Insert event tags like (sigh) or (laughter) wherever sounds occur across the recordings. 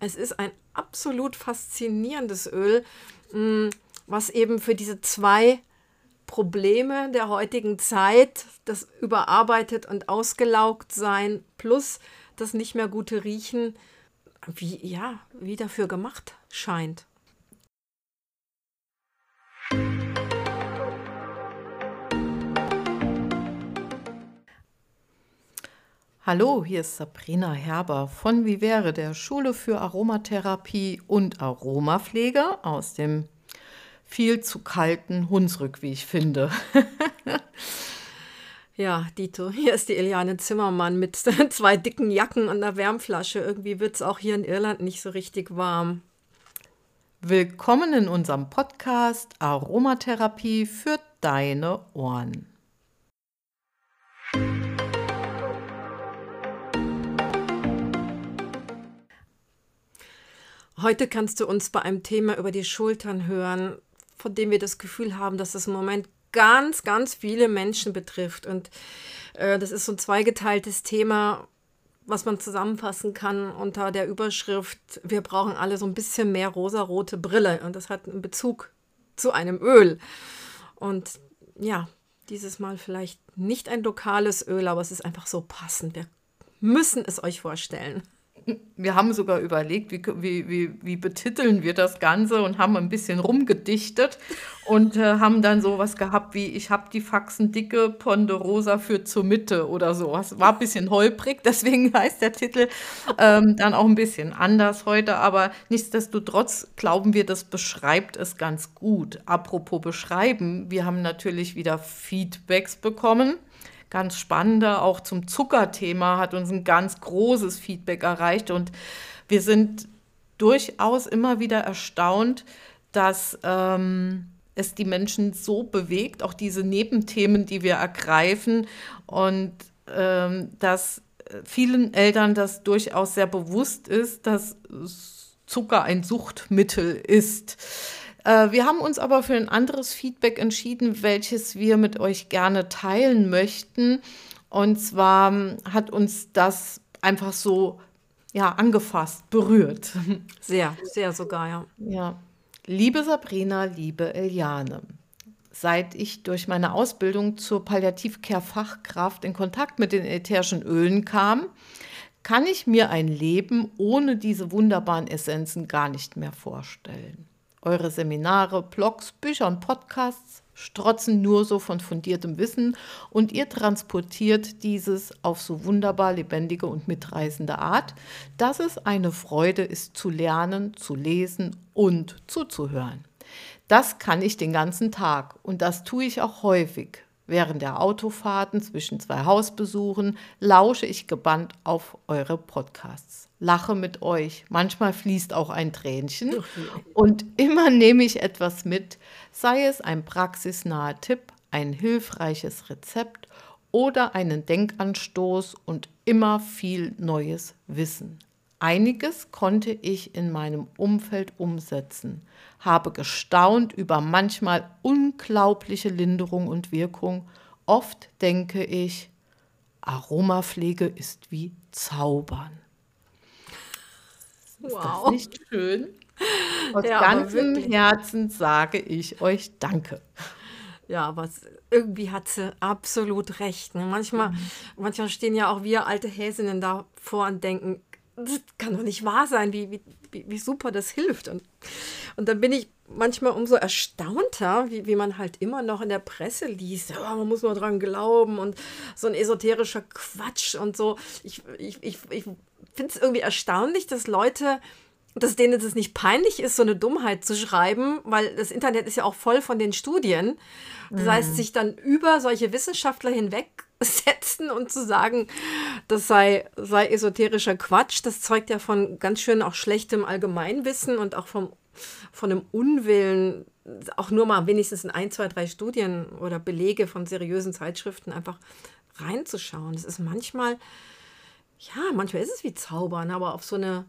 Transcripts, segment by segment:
Es ist ein absolut faszinierendes Öl, mm, was eben für diese zwei Probleme der heutigen Zeit, das überarbeitet und ausgelaugt sein plus das nicht mehr gute Riechen, wie ja, wie dafür gemacht scheint. Hallo, hier ist Sabrina Herber von Vivere, der Schule für Aromatherapie und Aromapflege aus dem viel zu kalten Hunsrück, wie ich finde. (laughs) ja, Dito, hier ist die Eliane Zimmermann mit (laughs) zwei dicken Jacken und einer Wärmflasche. Irgendwie wird es auch hier in Irland nicht so richtig warm. Willkommen in unserem Podcast Aromatherapie für deine Ohren. Heute kannst du uns bei einem Thema über die Schultern hören, von dem wir das Gefühl haben, dass es im Moment ganz, ganz viele Menschen betrifft. Und äh, das ist so ein zweigeteiltes Thema, was man zusammenfassen kann unter der Überschrift, wir brauchen alle so ein bisschen mehr rosarote Brille. Und das hat einen Bezug zu einem Öl. Und ja, dieses Mal vielleicht nicht ein lokales Öl, aber es ist einfach so passend. Wir müssen es euch vorstellen wir haben sogar überlegt, wie, wie, wie, wie betiteln wir das Ganze und haben ein bisschen rumgedichtet und äh, haben dann sowas gehabt wie, ich habe die Faxen dicke, Ponderosa für zur Mitte oder so. Es war ein bisschen holprig, (laughs) deswegen heißt der Titel ähm, dann auch ein bisschen anders heute, aber nichtsdestotrotz glauben wir, das beschreibt es ganz gut. Apropos beschreiben, wir haben natürlich wieder Feedbacks bekommen ganz spannende, auch zum Zuckerthema hat uns ein ganz großes Feedback erreicht und wir sind durchaus immer wieder erstaunt, dass ähm, es die Menschen so bewegt, auch diese Nebenthemen, die wir ergreifen und ähm, dass vielen Eltern das durchaus sehr bewusst ist, dass Zucker ein Suchtmittel ist. Äh, wir haben uns aber für ein anderes Feedback entschieden, welches wir mit euch gerne teilen möchten. Und zwar hat uns das einfach so ja, angefasst, berührt. (laughs) Sehr, sehr sogar, ja. Ja. Liebe Sabrina, liebe Eliane, seit ich durch meine Ausbildung zur Palliativcare-Fachkraft in Kontakt mit den ätherischen Ölen kam, kann ich mir ein Leben ohne diese wunderbaren Essenzen gar nicht mehr vorstellen. Eure Seminare, Blogs, Bücher und Podcasts strotzen nur so von fundiertem Wissen und ihr transportiert dieses auf so wunderbar lebendige und mitreißende Art, dass es eine Freude ist zu lernen, zu lesen und zuzuhören. Das kann ich den ganzen Tag und das tue ich auch häufig. Während der Autofahrten zwischen zwei Hausbesuchen lausche ich gebannt auf eure Podcasts, lache mit euch, manchmal fließt auch ein Tränchen und immer nehme ich etwas mit, sei es ein praxisnaher Tipp, ein hilfreiches Rezept oder einen Denkanstoß und immer viel neues Wissen. Einiges konnte ich in meinem Umfeld umsetzen, habe gestaunt über manchmal unglaubliche Linderung und Wirkung. Oft denke ich, Aromapflege ist wie Zaubern. Wow. Ist das nicht schön? Aus ja, ganzem Herzen sage ich euch Danke. Ja, aber irgendwie hat sie absolut recht. Ne? Manchmal, mhm. manchmal stehen ja auch wir alte Häsinnen davor und denken, das kann doch nicht wahr sein, wie, wie, wie super das hilft. Und, und dann bin ich manchmal umso erstaunter, wie, wie man halt immer noch in der Presse liest, ja, man muss nur dran glauben und so ein esoterischer Quatsch und so. Ich, ich, ich, ich finde es irgendwie erstaunlich, dass Leute dass denen es nicht peinlich ist, so eine Dummheit zu schreiben, weil das Internet ist ja auch voll von den Studien. Das mhm. heißt, sich dann über solche Wissenschaftler hinwegsetzen und zu sagen, das sei, sei esoterischer Quatsch, das zeugt ja von ganz schön auch schlechtem Allgemeinwissen und auch vom, von einem Unwillen, auch nur mal wenigstens in ein, zwei, drei Studien oder Belege von seriösen Zeitschriften einfach reinzuschauen. Das ist manchmal, ja, manchmal ist es wie Zaubern, aber auf so eine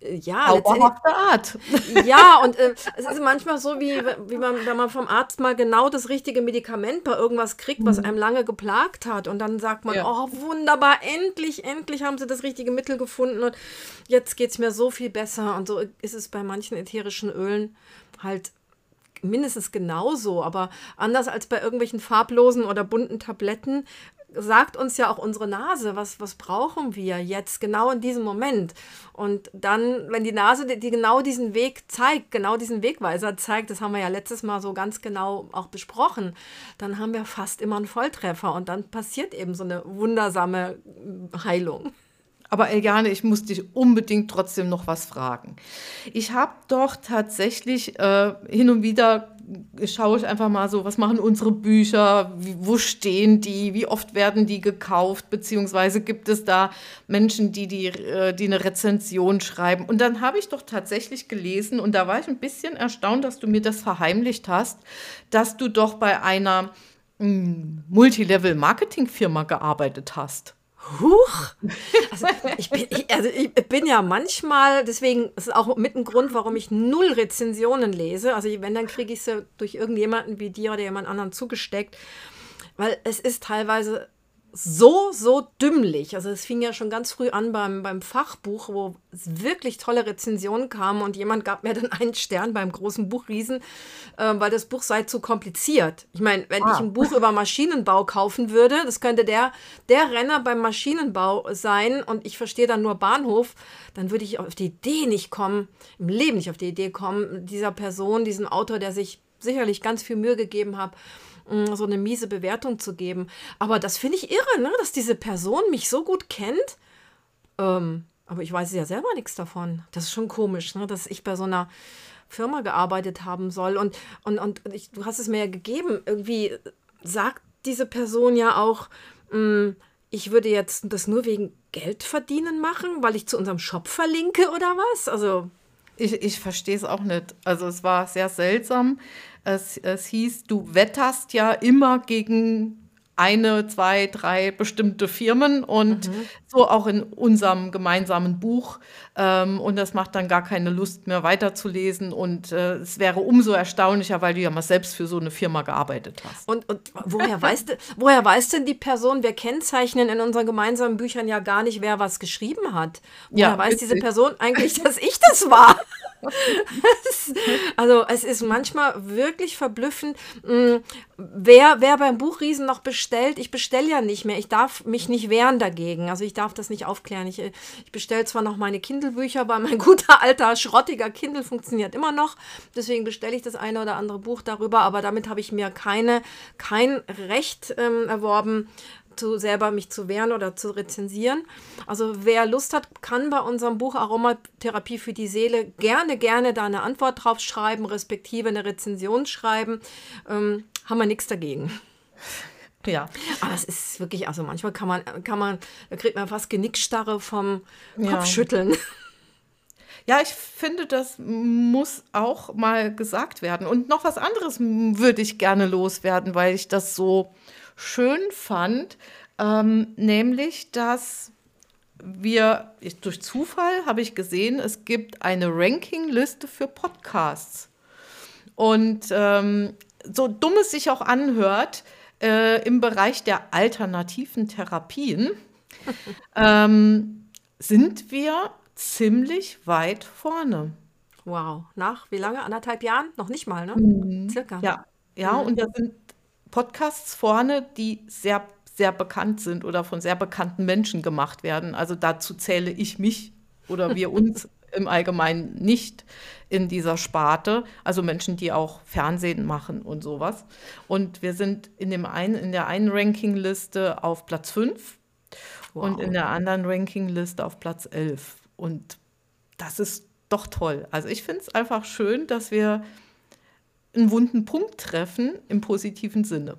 ja, Zauberhafte Art. (laughs) Ja, und äh, es ist manchmal so, wie, wie man, wenn man vom Arzt mal genau das richtige Medikament bei irgendwas kriegt, was einem lange geplagt hat. Und dann sagt man, Ja. oh, wunderbar, endlich, endlich haben sie das richtige Mittel gefunden und jetzt geht es mir so viel besser. Und so ist es bei manchen ätherischen Ölen halt mindestens genauso, aber anders als bei irgendwelchen farblosen oder bunten Tabletten sagt uns ja auch unsere Nase, was, was brauchen wir jetzt genau in diesem Moment. Und dann, wenn die Nase, die, die genau diesen Weg zeigt, genau diesen Wegweiser zeigt, das haben wir ja letztes Mal so ganz genau auch besprochen, dann haben wir fast immer einen Volltreffer und dann passiert eben so eine wundersame Heilung. Aber Eliane, ich muss dich unbedingt trotzdem noch was fragen. Ich habe doch tatsächlich äh, hin und wieder schaue ich einfach mal so, was machen unsere Bücher, wie, wo stehen die, wie oft werden die gekauft, beziehungsweise gibt es da Menschen, die, die, äh, die eine Rezension schreiben. Und dann habe ich doch tatsächlich gelesen, und da war ich ein bisschen erstaunt, dass du mir das verheimlicht hast, dass du doch bei einer mm, Multilevel-Marketing-Firma gearbeitet hast. Huch! Also ich, bin, ich, also ich bin ja manchmal, deswegen ist es auch mit ein Grund, warum ich null Rezensionen lese. Also wenn, dann kriege ich sie durch irgendjemanden wie dir oder jemand anderen zugesteckt. Weil es ist teilweise so, so dümmlich. Also es fing ja schon ganz früh an beim, beim Fachbuch, wo wirklich tolle Rezensionen kamen und jemand gab mir (laughs) dann einen Stern beim großen Buchriesen, äh, weil das Buch sei zu kompliziert. Ich meine, wenn Ah. ich ein Buch über Maschinenbau kaufen würde, das könnte der, der Renner beim Maschinenbau sein und ich verstehe dann nur Bahnhof, dann würde ich auf die Idee nicht kommen, im Leben nicht auf die Idee kommen, dieser Person, diesem Autor, der sich sicherlich ganz viel Mühe gegeben hat, mh, so eine miese Bewertung zu geben. Aber das finde ich irre, ne? dass diese Person mich so gut kennt. Ähm, aber ich weiß ja selber nichts davon. Das ist schon komisch, ne? dass ich bei so einer Firma gearbeitet haben soll. Und, und, und ich, du hast es mir ja gegeben. Irgendwie sagt diese Person ja auch, mh, ich würde jetzt das nur wegen Geld verdienen machen, weil ich zu unserem Shop verlinke oder was? Also, Ich, ich verstehe es auch nicht. Also es war sehr seltsam. Es, es hieß, du wetterst ja immer gegen eine, zwei, drei bestimmte Firmen und so auch in unserem gemeinsamen Buch. Ähm, und das macht dann gar keine Lust mehr weiterzulesen. Und äh, es wäre umso erstaunlicher, weil du ja mal selbst für so eine Firma gearbeitet hast. Und, und woher, weiß, (laughs) woher weiß denn die Person, wir kennzeichnen in unseren gemeinsamen Büchern ja gar nicht, wer was geschrieben hat? Woher Ja, weiß diese. Person eigentlich, (laughs) dass ich das war? (laughs) Also es ist manchmal wirklich verblüffend, mh, wer, wer beim Buchriesen noch bestellt. Ich bestelle ja nicht mehr. Ich darf mich nicht wehren dagegen. Also ich darf das nicht aufklären. Ich, ich bestelle zwar noch meine Kindle-Bücher, aber mein (laughs) guter alter schrottiger Kindle funktioniert immer noch. Deswegen bestelle ich das eine oder andere Buch darüber. Aber damit habe ich mir keine, kein Recht ähm, erworben, zu selber mich zu wehren oder zu rezensieren. Also wer Lust hat, kann bei unserem Buch Aromatherapie für die Seele gerne, gerne da eine Antwort drauf schreiben, respektive eine Rezension schreiben. Ähm, haben wir nichts dagegen. Ja. Aber es ist wirklich, also manchmal kann man, kann man, da kriegt man fast Genickstarre vom Ja. Kopfschütteln. Ja, ich finde, das muss auch mal gesagt werden. Und noch was anderes würde ich gerne loswerden, weil ich das so schön fand, ähm, nämlich, dass wir, ich, durch Zufall habe ich gesehen, es gibt eine Rankingliste für Podcasts. Und ähm, so dumm es sich auch anhört, äh, im Bereich der alternativen Therapien (laughs) ähm, sind wir ziemlich weit vorne. Wow. Nach wie lange? Anderthalb Jahren? Noch nicht mal, ne? Circa. Ja, ja, und da sind Podcasts vorne, die sehr, sehr bekannt sind oder von sehr bekannten Menschen gemacht werden. Also dazu zähle ich mich oder wir (laughs) uns im Allgemeinen nicht in dieser Sparte. Also Menschen, die auch Fernsehen machen und sowas. Und wir sind in, dem einen, in der einen Rankingliste auf Platz 5 und Wow. in der anderen Rankingliste auf Platz 11. Und das ist doch toll. Also ich finde es einfach schön, dass wir einen wunden Punkt treffen im positiven Sinne.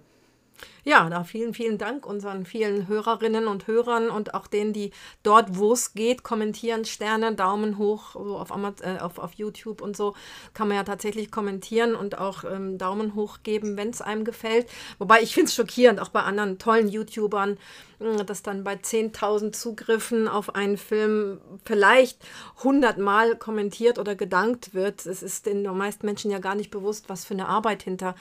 Ja, da vielen, vielen Dank unseren vielen Hörerinnen und Hörern und auch denen, die dort, wo es geht, kommentieren, Sterne, Daumen hoch, so auf, Amaz äh, auf, auf YouTube und so kann man ja tatsächlich kommentieren und auch ähm, Daumen hoch geben, wenn es einem gefällt. Wobei ich finde es schockierend, auch bei anderen tollen YouTubern, hm, dass dann bei 10.000 Zugriffen auf einen Film vielleicht 100 Mal kommentiert oder gedankt wird. Es ist den meisten Menschen ja gar nicht bewusst, was für eine Arbeit hinter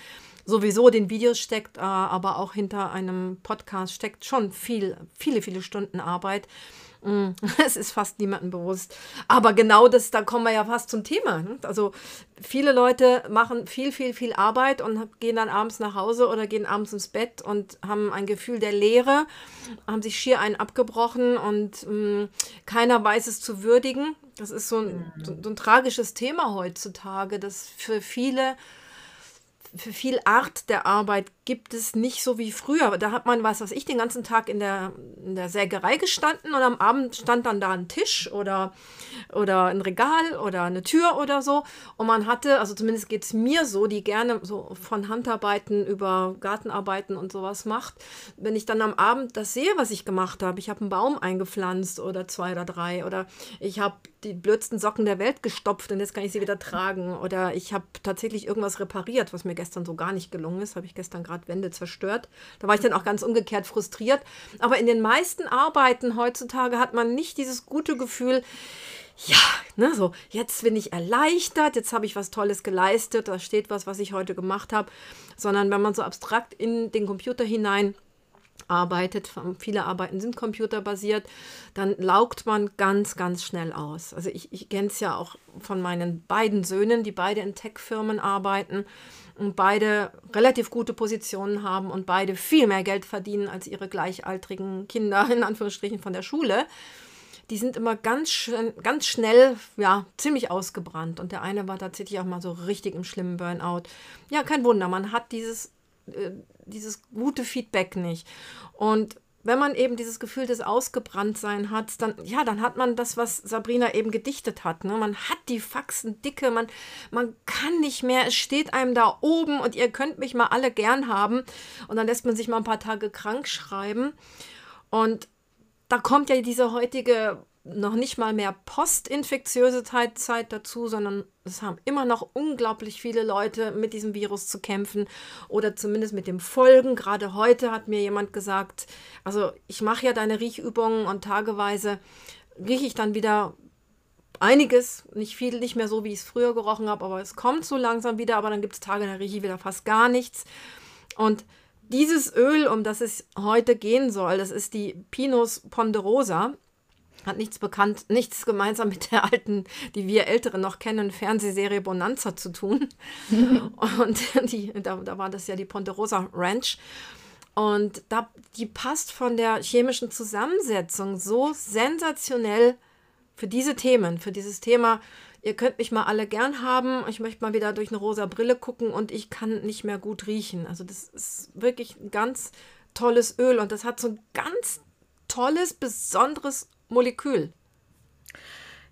sowieso den Videos steckt, äh, aber auch hinter einem Podcast steckt schon viel, viele, viele Stunden Arbeit. Mm, (laughs) es ist fast niemandem bewusst. Aber genau das, da kommen wir ja fast zum Thema. Ne? Also viele Leute machen viel, viel, viel Arbeit und gehen dann abends nach Hause oder gehen abends ins Bett und haben ein Gefühl der Leere, haben sich schier einen abgebrochen und mh, mm, keiner weiß es zu würdigen. Das ist so ein, so, so ein tragisches Thema heutzutage, das für viele für viel Art der Arbeit gibt es nicht so wie früher. Da hat man, was weiß ich, den ganzen Tag in der, in der Sägerei gestanden und am Abend stand dann da ein Tisch oder, oder ein Regal oder eine Tür oder so. Und man hatte, also zumindest geht es mir so, die gerne so von Handarbeiten über Gartenarbeiten und sowas macht. Wenn ich dann am Abend das sehe, was ich gemacht habe, ich habe einen Baum eingepflanzt oder zwei oder drei oder ich habe die blödsten Socken der Welt gestopft und jetzt kann ich sie wieder tragen. Oder ich habe tatsächlich irgendwas repariert, was mir gestern so gar nicht gelungen ist. Habe ich gestern gerade Wände zerstört. Da war ich dann auch ganz umgekehrt frustriert. Aber in den meisten Arbeiten heutzutage hat man nicht dieses gute Gefühl, ja, ne, so, jetzt bin ich erleichtert, jetzt habe ich was Tolles geleistet, da steht was, was ich heute gemacht habe, sondern wenn man so abstrakt in den Computer hinein arbeitet, viele Arbeiten sind computerbasiert, dann laugt man ganz, ganz schnell aus. Also ich, ich kenne es ja auch von meinen beiden Söhnen, die beide in Tech-Firmen arbeiten und beide relativ gute Positionen haben und beide viel mehr Geld verdienen als ihre gleichaltrigen Kinder, in Anführungsstrichen, von der Schule. Die sind immer ganz, ganz schnell, ja, ziemlich ausgebrannt. Und der eine war tatsächlich auch mal so richtig im schlimmen Burnout. Ja, kein Wunder, man hat dieses äh, dieses gute Feedback nicht. Und wenn man eben dieses Gefühl des Ausgebranntsein hat, dann, ja, dann hat man das, was Sabrina eben gedichtet hat. Ne? Man hat die Faxen dicke, man, man kann nicht mehr, es steht einem da oben und ihr könnt mich mal alle gern haben. Und dann lässt man sich mal ein paar Tage krank schreiben. Und da kommt ja diese heutige noch nicht mal mehr postinfektiöse Zeit dazu, sondern es haben immer noch unglaublich viele Leute mit diesem Virus zu kämpfen oder zumindest mit dem Folgen. Gerade heute hat mir jemand gesagt, also ich mache ja deine Riechübungen und tageweise rieche ich dann wieder einiges, nicht viel, nicht mehr so, wie ich es früher gerochen habe, aber es kommt so langsam wieder, aber dann gibt es Tage, da rieche ich wieder fast gar nichts. Und dieses Öl, um das es heute gehen soll, das ist die Pinus ponderosa hat nichts bekannt, nichts gemeinsam mit der alten, die wir Älteren noch kennen, Fernsehserie Bonanza zu tun. (laughs) und die, da, da war das ja die Ponderosa Ranch. Und da, die passt von der chemischen Zusammensetzung so sensationell für diese Themen, für dieses Thema, ihr könnt mich mal alle gern haben, ich möchte mal wieder durch eine rosa Brille gucken und ich kann nicht mehr gut riechen. Also das ist wirklich ein ganz tolles Öl und das hat so ein ganz tolles, besonderes Molekül.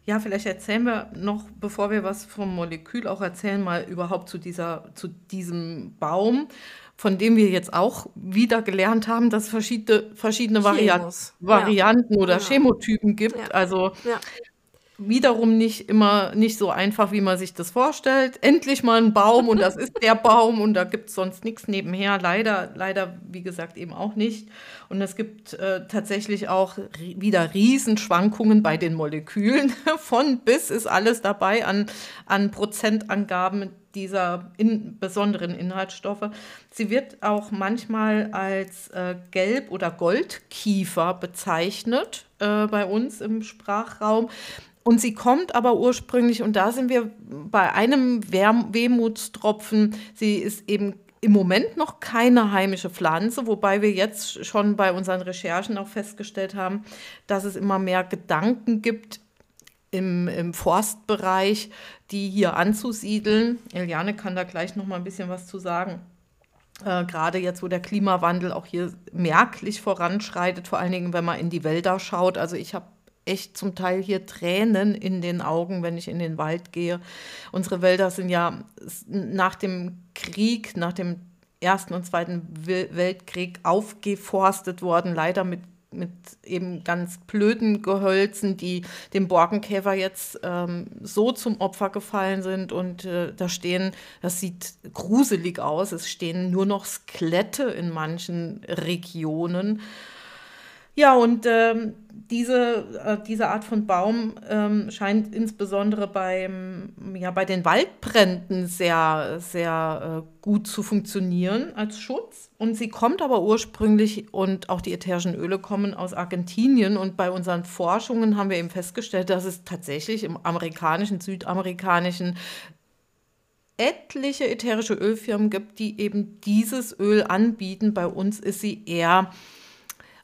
Ja, vielleicht erzählen wir noch, bevor wir was vom Molekül auch erzählen, mal überhaupt zu, dieser, zu diesem Baum, von dem wir jetzt auch wieder gelernt haben, dass es verschiedene, verschiedene Varianten, Varianten ja. oder ja. Chemotypen gibt. Ja. Also wiederum nicht immer nicht so einfach, wie man sich das vorstellt. Endlich mal ein Baum und das ist der Baum und da gibt es sonst nichts nebenher. Leider, leider, wie gesagt, eben auch nicht. Und es gibt äh, tatsächlich auch wieder Riesenschwankungen bei den Molekülen. (laughs) Von bis ist alles dabei an, an Prozentangaben dieser in, besonderen Inhaltsstoffe. Sie wird auch manchmal als äh, Gelb- oder Goldkiefer bezeichnet äh, bei uns im Sprachraum. Und sie kommt aber ursprünglich, und da sind wir bei einem Wehmutstropfen, sie ist eben im Moment noch keine heimische Pflanze, wobei wir jetzt schon bei unseren Recherchen auch festgestellt haben, dass es immer mehr Gedanken gibt im, im Forstbereich, die hier anzusiedeln. Eliane kann da gleich noch mal ein bisschen was zu sagen. Äh, gerade jetzt, wo der Klimawandel auch hier merklich voranschreitet, vor allen Dingen, wenn man in die Wälder schaut. Also ich habe echt zum Teil hier Tränen in den Augen, wenn ich in den Wald gehe. Unsere Wälder sind ja nach dem Krieg, nach dem Ersten und Zweiten Weltkrieg aufgeforstet worden, leider mit mit eben ganz blöden Gehölzen, die dem Borkenkäfer jetzt ähm, so zum Opfer gefallen sind. Und äh, da stehen, das sieht gruselig aus, es stehen nur noch Skelette in manchen Regionen. Ja, und ähm, diese, äh, diese Art von Baum ähm, scheint insbesondere beim, ja, bei den Waldbränden sehr, sehr äh, gut zu funktionieren als Schutz. Und sie kommt aber ursprünglich und auch die ätherischen Öle kommen aus Argentinien. Und bei unseren Forschungen haben wir eben festgestellt, dass es tatsächlich im amerikanischen, südamerikanischen etliche ätherische Ölfirmen gibt, die eben dieses Öl anbieten. Bei uns ist sie eher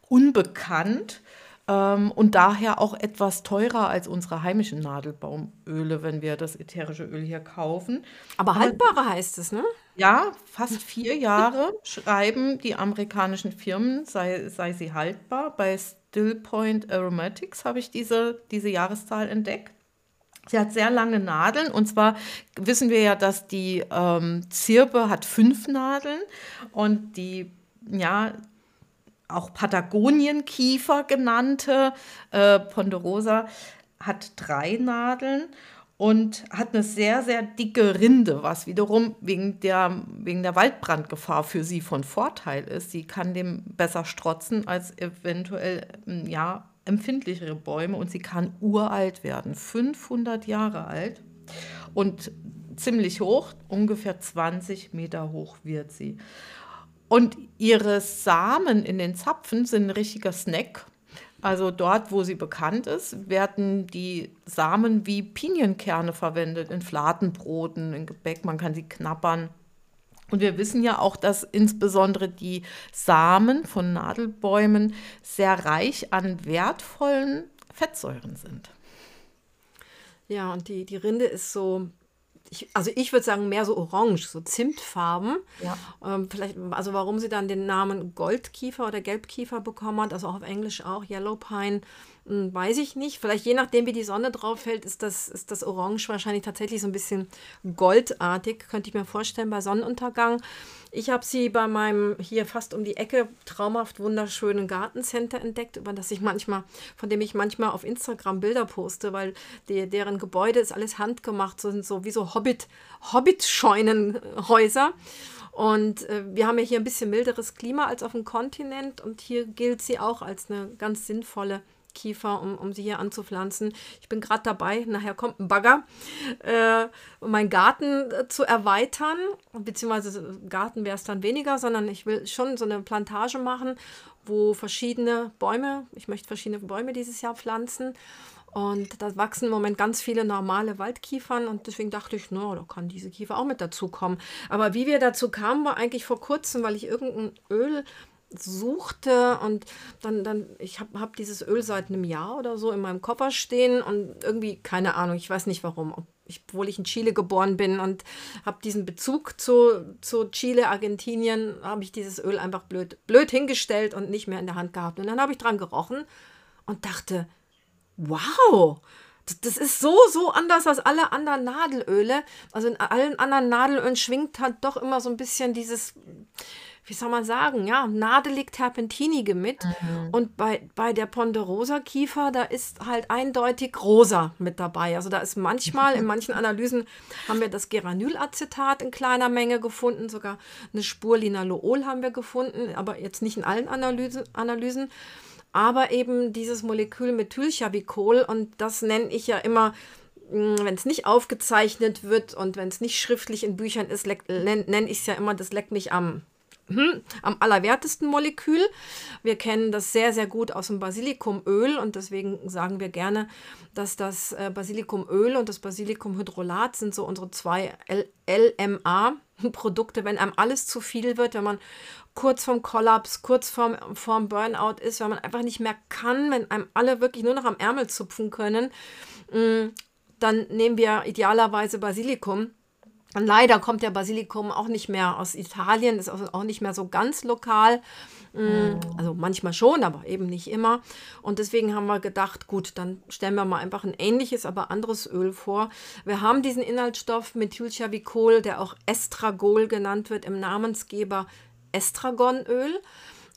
unbekannt ähm, und daher auch etwas teurer als unsere heimischen Nadelbaumöle, wenn wir das ätherische Öl hier kaufen. Aber haltbare heißt es, ne? Ja, fast vier Jahre (laughs) schreiben die amerikanischen Firmen, sei, sei sie haltbar. Bei Stillpoint Aromatics habe ich diese, diese Jahreszahl entdeckt. Sie hat sehr lange Nadeln und zwar wissen wir ja, dass die ähm, Zirbe hat fünf Nadeln und die ja, auch Patagonienkiefer genannte, äh, Ponderosa, hat drei Nadeln und hat eine sehr, sehr dicke Rinde, was wiederum wegen der, wegen der Waldbrandgefahr für sie von Vorteil ist. Sie kann dem besser strotzen als eventuell hm, ja, empfindlichere Bäume und sie kann uralt werden, 500 Jahre alt und ziemlich hoch, ungefähr 20 Meter hoch wird sie. Und ihre Samen in den Zapfen sind ein richtiger Snack. Also dort, wo sie bekannt ist, werden die Samen wie Pinienkerne verwendet in Fladenbroten, in Gebäck. Man kann sie knabbern. Und wir wissen ja auch, dass insbesondere die Samen von Nadelbäumen sehr reich an wertvollen Fettsäuren sind. Ja, und die, die Rinde ist so ich, also ich würde sagen, mehr so orange, so Zimtfarben. Ja. Ähm, vielleicht, also warum sie dann den Namen Goldkiefer oder Gelbkiefer bekommen hat, also auch auf Englisch auch, Yellow Pine, hm, weiß ich nicht. Vielleicht je nachdem, wie die Sonne drauf fällt, ist das, ist das Orange wahrscheinlich tatsächlich so ein bisschen goldartig, könnte ich mir vorstellen, bei Sonnenuntergang. Ich habe sie bei meinem hier fast um die Ecke traumhaft wunderschönen Gartencenter entdeckt, über das ich manchmal, von dem ich manchmal auf Instagram Bilder poste, weil die, deren Gebäude ist alles handgemacht, so sind so wie so Hobbit, Hobbit-Scheunenhäuser. Und äh, wir haben ja hier ein bisschen milderes Klima als auf dem Kontinent und hier gilt sie auch als eine ganz sinnvolle Kiefer, um, um sie hier anzupflanzen. Ich bin gerade dabei, nachher kommt ein Bagger, äh, um meinen Garten äh, zu erweitern. Beziehungsweise Garten wäre es dann weniger, sondern ich will schon so eine Plantage machen, wo verschiedene Bäume, ich möchte verschiedene Bäume dieses Jahr pflanzen. Und da wachsen im Moment ganz viele normale Waldkiefern und deswegen dachte ich, no, da kann diese Kiefer auch mit dazu kommen. Aber wie wir dazu kamen, war eigentlich vor kurzem, weil ich irgendein Öl suchte und dann, dann ich habe hab dieses Öl seit einem Jahr oder so in meinem Koffer stehen und irgendwie, keine Ahnung, ich weiß nicht warum, obwohl ich in Chile geboren bin und habe diesen Bezug zu, zu Chile, Argentinien, habe ich dieses Öl einfach blöd, blöd hingestellt und nicht mehr in der Hand gehabt. Und dann habe ich dran gerochen und dachte, wow, das ist so, so anders als alle anderen Nadelöle. Also in allen anderen Nadelölen schwingt halt doch immer so ein bisschen dieses wie soll man sagen, ja, nadelig terpentinige mit. Mhm. Und bei, bei der Ponderosa Kiefer, da ist halt eindeutig rosa mit dabei. Also da ist manchmal, in manchen (laughs) Analysen haben wir das Geranylacetat in kleiner Menge gefunden, sogar eine Spur Linalool haben wir gefunden, aber jetzt nicht in allen Analyse, Analysen. Aber eben dieses Molekül Methylchavicol und das nenne ich ja immer hm, wenn es nicht aufgezeichnet wird und wenn es nicht schriftlich in Büchern ist, nenne ich es ja immer, das leckt mich am hm, am allerwertesten Molekül. Wir kennen das sehr, sehr gut aus dem Basilikumöl und deswegen sagen wir gerne, dass das äh, Basilikumöl und das Basilikumhydrolat sind so unsere zwei LMA-Produkte, wenn einem alles zu viel wird, wenn man kurz vorm Kollaps, kurz vorm, vorm Burnout ist, wenn man einfach nicht mehr kann, wenn einem alle wirklich nur noch am Ärmel zupfen können, hm, dann nehmen wir idealerweise Basilikum leider kommt der Basilikum auch nicht mehr aus Italien, ist auch nicht mehr so ganz lokal. Mm, also manchmal schon, aber eben nicht immer. Und deswegen haben wir gedacht, gut, dann stellen wir mal einfach ein ähnliches, aber anderes Öl vor. Wir haben diesen Inhaltsstoff Methylchavicol, der auch Estragol genannt wird, im Namensgeber Estragonöl.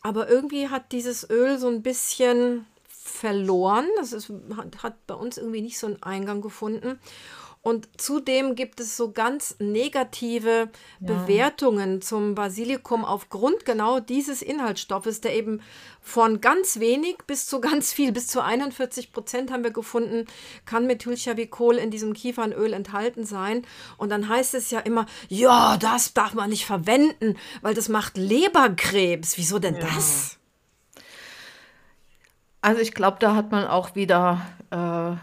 Aber irgendwie hat dieses Öl so ein bisschen verloren. Das ist, hat, hat bei uns irgendwie nicht so einen Eingang gefunden. Und zudem gibt es so ganz negative ja. Bewertungen zum Basilikum aufgrund genau dieses Inhaltsstoffes, der eben von ganz wenig bis zu ganz viel, bis zu 41 Prozent haben wir gefunden, kann Methylchavicol in diesem Kiefernöl enthalten sein. Und dann heißt es ja immer, ja, das darf man nicht verwenden, weil das macht Leberkrebs. Wieso denn ja. das? Also ich glaube, da hat man auch wieder... Äh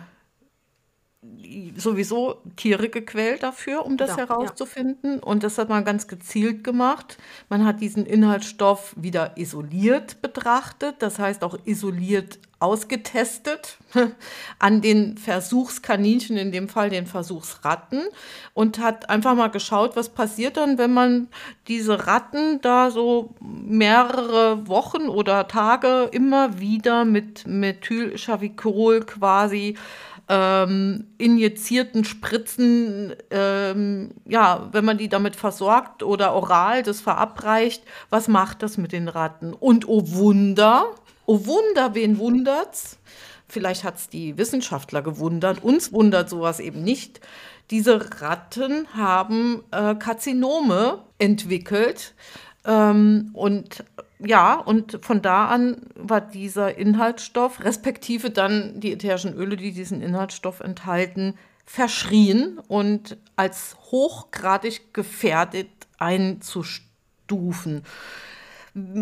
sowieso Tiere gequält dafür, um das ja, herauszufinden. Ja. Und das hat man ganz gezielt gemacht. Man hat diesen Inhaltsstoff wieder isoliert betrachtet, das heißt auch isoliert ausgetestet (laughs) an den Versuchskaninchen, in dem Fall den Versuchsratten, und hat einfach mal geschaut, was passiert dann, wenn man diese Ratten da so mehrere Wochen oder Tage immer wieder mit Methylchavicol quasi ähm, injizierten Spritzen, ähm, ja, wenn man die damit versorgt oder oral das verabreicht, was macht das mit den Ratten? Und oh Wunder, oh Wunder, wen wundert's? Vielleicht hat es die Wissenschaftler gewundert, uns wundert sowas eben nicht. Diese Ratten haben äh, Karzinome entwickelt ähm, und ja, und von da an war dieser Inhaltsstoff, respektive dann die ätherischen Öle, die diesen Inhaltsstoff enthalten, verschrien und als hochgradig gefährdet einzustufen.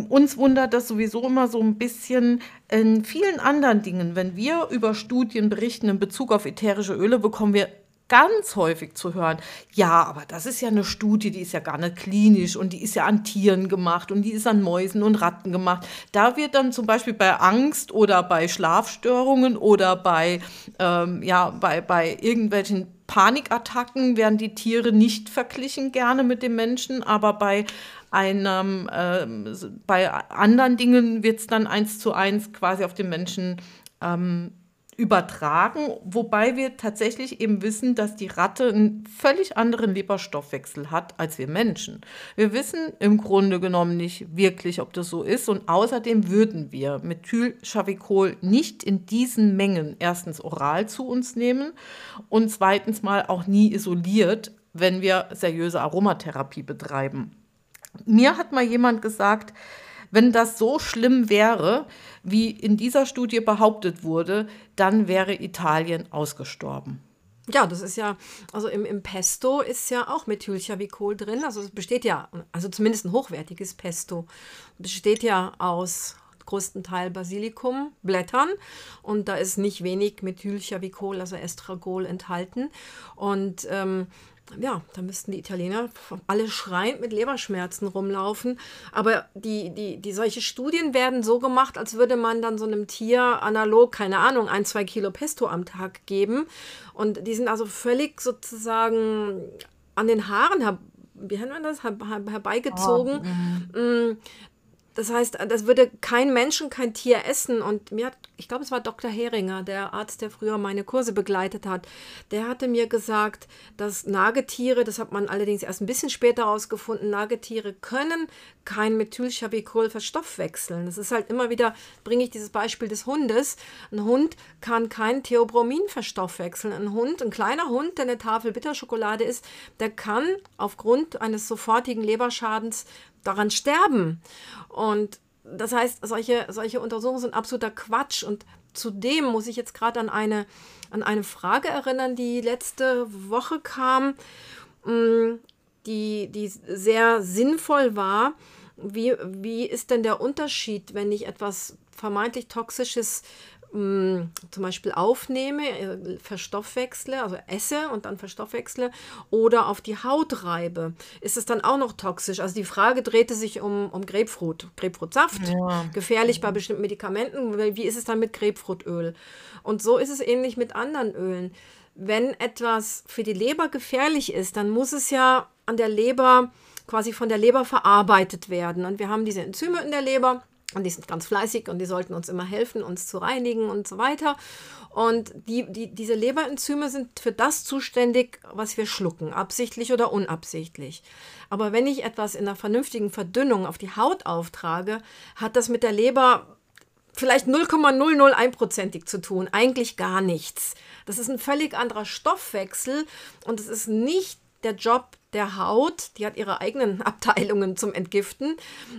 Uns wundert das sowieso immer so ein bisschen in vielen anderen Dingen. Wenn wir über Studien berichten in Bezug auf ätherische Öle, bekommen wir ganz häufig zu hören, ja, aber das ist ja eine Studie, die ist ja gar nicht klinisch und die ist ja an Tieren gemacht und die ist an Mäusen und Ratten gemacht. Da wird dann zum Beispiel bei Angst oder bei Schlafstörungen oder bei, ähm, ja, bei, bei irgendwelchen Panikattacken werden die Tiere nicht verglichen gerne mit dem Menschen, aber bei einem, äh, bei anderen Dingen wird es dann eins zu eins quasi auf den Menschen ähm, übertragen, wobei wir tatsächlich eben wissen, dass die Ratte einen völlig anderen Leberstoffwechsel hat als wir Menschen. Wir wissen im Grunde genommen nicht wirklich, ob das so ist und außerdem würden wir Methylchavicol nicht in diesen Mengen erstens oral zu uns nehmen und zweitens mal auch nie isoliert, wenn wir seriöse Aromatherapie betreiben. Mir hat mal jemand gesagt, wenn das so schlimm wäre, wie in dieser Studie behauptet wurde, dann wäre Italien ausgestorben. Ja, das ist ja, also im, im Pesto ist ja auch Methylchavicol drin. Also es besteht ja, also zumindest ein hochwertiges Pesto, besteht ja aus größten Teil Basilikum, Blättern und da ist nicht wenig Methylchavicol, also Estragol enthalten. Und ähm, ja, da müssten die Italiener alle schreiend mit Leberschmerzen rumlaufen. Aber die, die, die solche Studien werden so gemacht, als würde man dann so einem Tier analog, keine Ahnung, ein, zwei Kilo Pesto am Tag geben. Und die sind also völlig sozusagen an den Haaren her, wie nennt man das, her, herbeigezogen. Oh, das heißt, das würde kein Mensch und kein Tier essen. Und mir hat, ich glaube, es war Dr. Heringer, der Arzt, der früher meine Kurse begleitet hat, der hatte mir gesagt, dass Nagetiere, das hat man allerdings erst ein bisschen später herausgefunden, Nagetiere können kein Methylchavicol verstoffwechseln. Das ist halt immer wieder, bringe ich dieses Beispiel des Hundes. Ein Hund kann kein Theobromin verstoffwechseln. Ein Hund, ein kleiner Hund, der eine Tafel Bitterschokolade ist, der kann aufgrund eines sofortigen Leberschadens daran sterben. Und das heißt, solche, solche Untersuchungen sind absoluter Quatsch. Und zudem muss ich jetzt gerade an eine, an eine Frage erinnern, die letzte Woche kam, mm, die, die sehr sinnvoll war. Wie, wie ist denn der Unterschied, wenn ich etwas vermeintlich Toxisches mh, zum Beispiel aufnehme, äh, verstoffwechsle, also esse und dann verstoffwechsle oder auf die Haut reibe, ist es dann auch noch toxisch? Also die Frage drehte sich um, um Grapefruit, Grapefruitsaft, ja. gefährlich bei bestimmten Medikamenten. Wie ist es dann mit Grapefruitöl? Und so ist es ähnlich mit anderen Ölen. wenn etwas für die Leber gefährlich ist, dann muss es ja an der Leber quasi von der Leber verarbeitet werden. Und wir haben diese Enzyme in der Leber und die sind ganz fleißig und die sollten uns immer helfen, uns zu reinigen und so weiter. Und die, die, diese Leberenzyme sind für das zuständig, was wir schlucken, absichtlich oder unabsichtlich. Aber wenn ich etwas in einer vernünftigen Verdünnung auf die Haut auftrage, hat das mit der Leber vielleicht 0,001%ig zu tun, eigentlich gar nichts. Das ist ein völlig anderer Stoffwechsel und es ist nicht der Job der Haut, die hat ihre eigenen (laughs) Abteilungen zum Entgiften,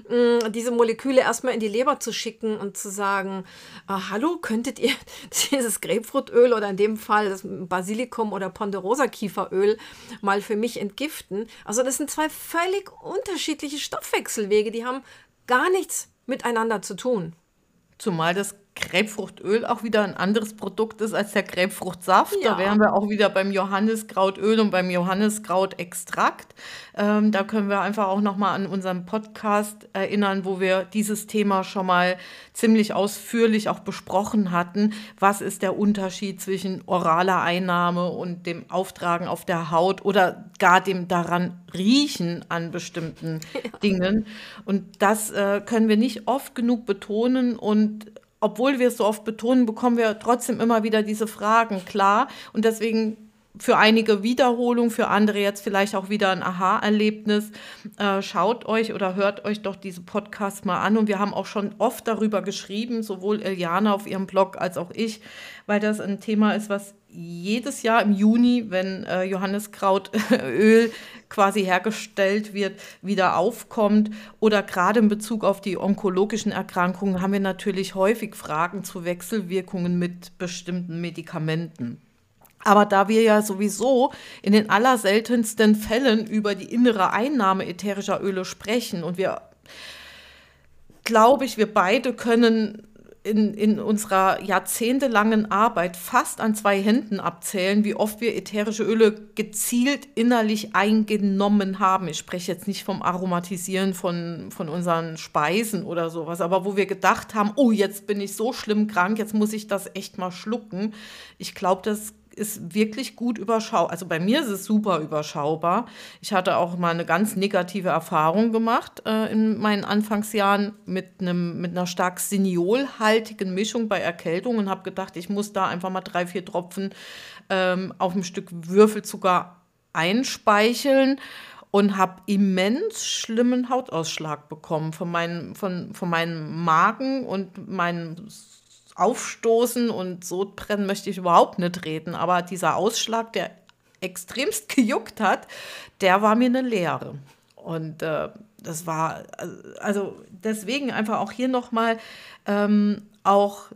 mm, diese Moleküle erstmal in die Leber zu schicken und zu sagen, ah, hallo, könntet ihr (laughs) dieses Grapefruitöl oder in dem Fall das Basilikum oder Ponderosa Kieferöl mal für mich entgiften? Also das sind zwei völlig unterschiedliche Stoffwechselwege, die haben gar nichts miteinander zu tun. Zumal das Grapefruchtöl auch wieder ein anderes Produkt ist als der Grapefruchtsaft. Ja. Da wären wir auch wieder beim Johanniskrautöl und beim Johanniskrautextrakt. Ähm, da können wir einfach auch nochmal an unseren Podcast erinnern, wo wir dieses Thema schon mal ziemlich ausführlich auch besprochen hatten. Was ist der Unterschied zwischen oraler Einnahme und dem Auftragen auf der Haut oder gar dem daran Riechen an bestimmten (laughs) ja. Dingen? Und das äh, können wir nicht oft genug betonen und obwohl wir es so oft betonen, bekommen wir trotzdem immer wieder diese Fragen klar. Und deswegen für einige Wiederholung, für andere jetzt vielleicht auch wieder ein Aha-Erlebnis. Äh, schaut euch oder hört euch doch diese Podcasts mal an. Und wir haben auch schon oft darüber geschrieben, sowohl Eliana auf ihrem Blog als auch ich, weil das ein Thema ist, was jedes Jahr im Juni, wenn äh, Johanniskrautöl (laughs) quasi hergestellt wird, wieder aufkommt. Oder gerade in Bezug auf die onkologischen Erkrankungen haben wir natürlich häufig Fragen zu Wechselwirkungen mit bestimmten Medikamenten. Aber da wir ja sowieso in den allerseltensten Fällen über die innere Einnahme ätherischer Öle sprechen und wir, glaube ich, wir beide können in, in unserer jahrzehntelangen Arbeit fast an zwei Händen abzählen, wie oft wir ätherische Öle gezielt innerlich eingenommen haben. Ich spreche jetzt nicht vom Aromatisieren von, von unseren Speisen oder sowas, aber wo wir gedacht haben, oh, jetzt bin ich so schlimm krank, jetzt muss ich das echt mal schlucken. Ich glaube, das ist wirklich gut überschaubar. Also bei mir ist es super überschaubar. Ich hatte auch mal eine ganz negative Erfahrung gemacht äh, in meinen Anfangsjahren mit, einem, mit einer stark seniolhaltigen Mischung bei Erkältung und habe gedacht, ich muss da einfach mal drei, vier Tropfen ähm, auf ein Stück Würfelzucker einspeicheln und habe immens schlimmen Hautausschlag bekommen von, meinen, von, von meinem Magen und meinem aufstoßen und so brennen möchte ich überhaupt nicht reden. Aber dieser Ausschlag, der extremst gejuckt hat, der war mir eine Lehre. Und äh, das war, also deswegen einfach auch hier nochmal ähm, auch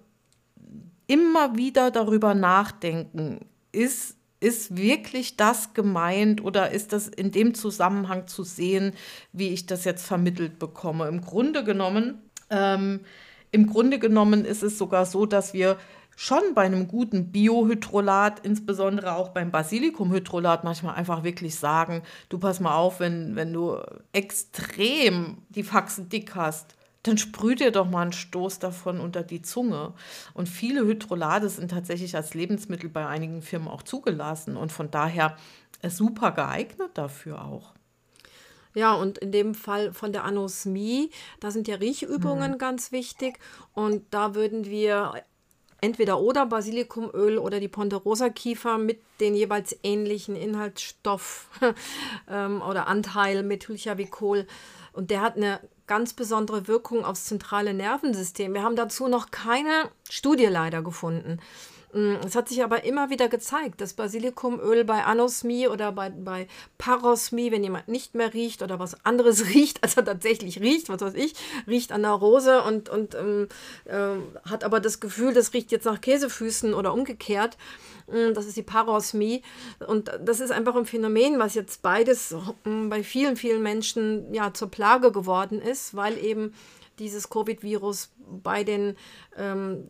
immer wieder darüber nachdenken, ist, ist wirklich das gemeint oder ist das in dem Zusammenhang zu sehen, wie ich das jetzt vermittelt bekomme? Im Grunde genommen ähm, im Grunde genommen ist es sogar so, dass wir schon bei einem guten Biohydrolat, insbesondere auch beim Basilikumhydrolat, manchmal einfach wirklich sagen, du pass mal auf, wenn, wenn du extrem die Faxen dick hast, dann sprüh dir doch mal einen Stoß davon unter die Zunge. Und viele Hydrolate sind tatsächlich als Lebensmittel bei einigen Firmen auch zugelassen und von daher super geeignet dafür auch. Ja, und in dem Fall von der Anosmie, da sind ja Riechübungen mhm. ganz wichtig. Und da würden wir entweder oder Basilikumöl oder die Ponderosa Kiefer mit den jeweils ähnlichen Inhaltsstoff (laughs) ähm, oder Anteil Methylchavicol. Und der hat eine ganz besondere Wirkung aufs zentrale Nervensystem. Wir haben dazu noch keine Studie leider gefunden. Mm, es hat sich aber immer wieder gezeigt, dass Basilikumöl bei Anosmie oder bei, bei Parosmie, wenn jemand nicht mehr riecht oder was anderes (laughs) riecht, als er tatsächlich riecht, was weiß ich, riecht an der Rose und, und ähm, äh, hat aber das Gefühl, das riecht jetzt nach Käsefüßen oder umgekehrt. Mm, das ist die Parosmie. Und das ist einfach ein Phänomen, was jetzt beides mm, bei vielen, vielen Menschen ja zur Plage geworden ist, weil eben dieses Covid-Virus bei den ähm,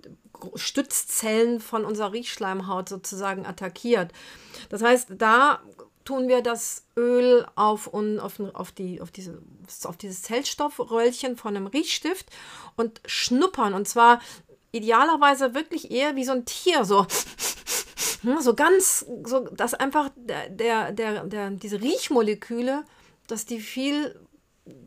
Stützzellen von unserer Riechschleimhaut sozusagen attackiert. Das heißt, da tun wir das Öl auf, auf, auf, die, auf, diese, auf dieses Zellstoffröllchen von einem Riechstift und schnuppern. Und zwar idealerweise wirklich eher wie so ein Tier, so hm, (laughs) so ganz, so, dass einfach der, der, der, der, diese Riechmoleküle, dass die viel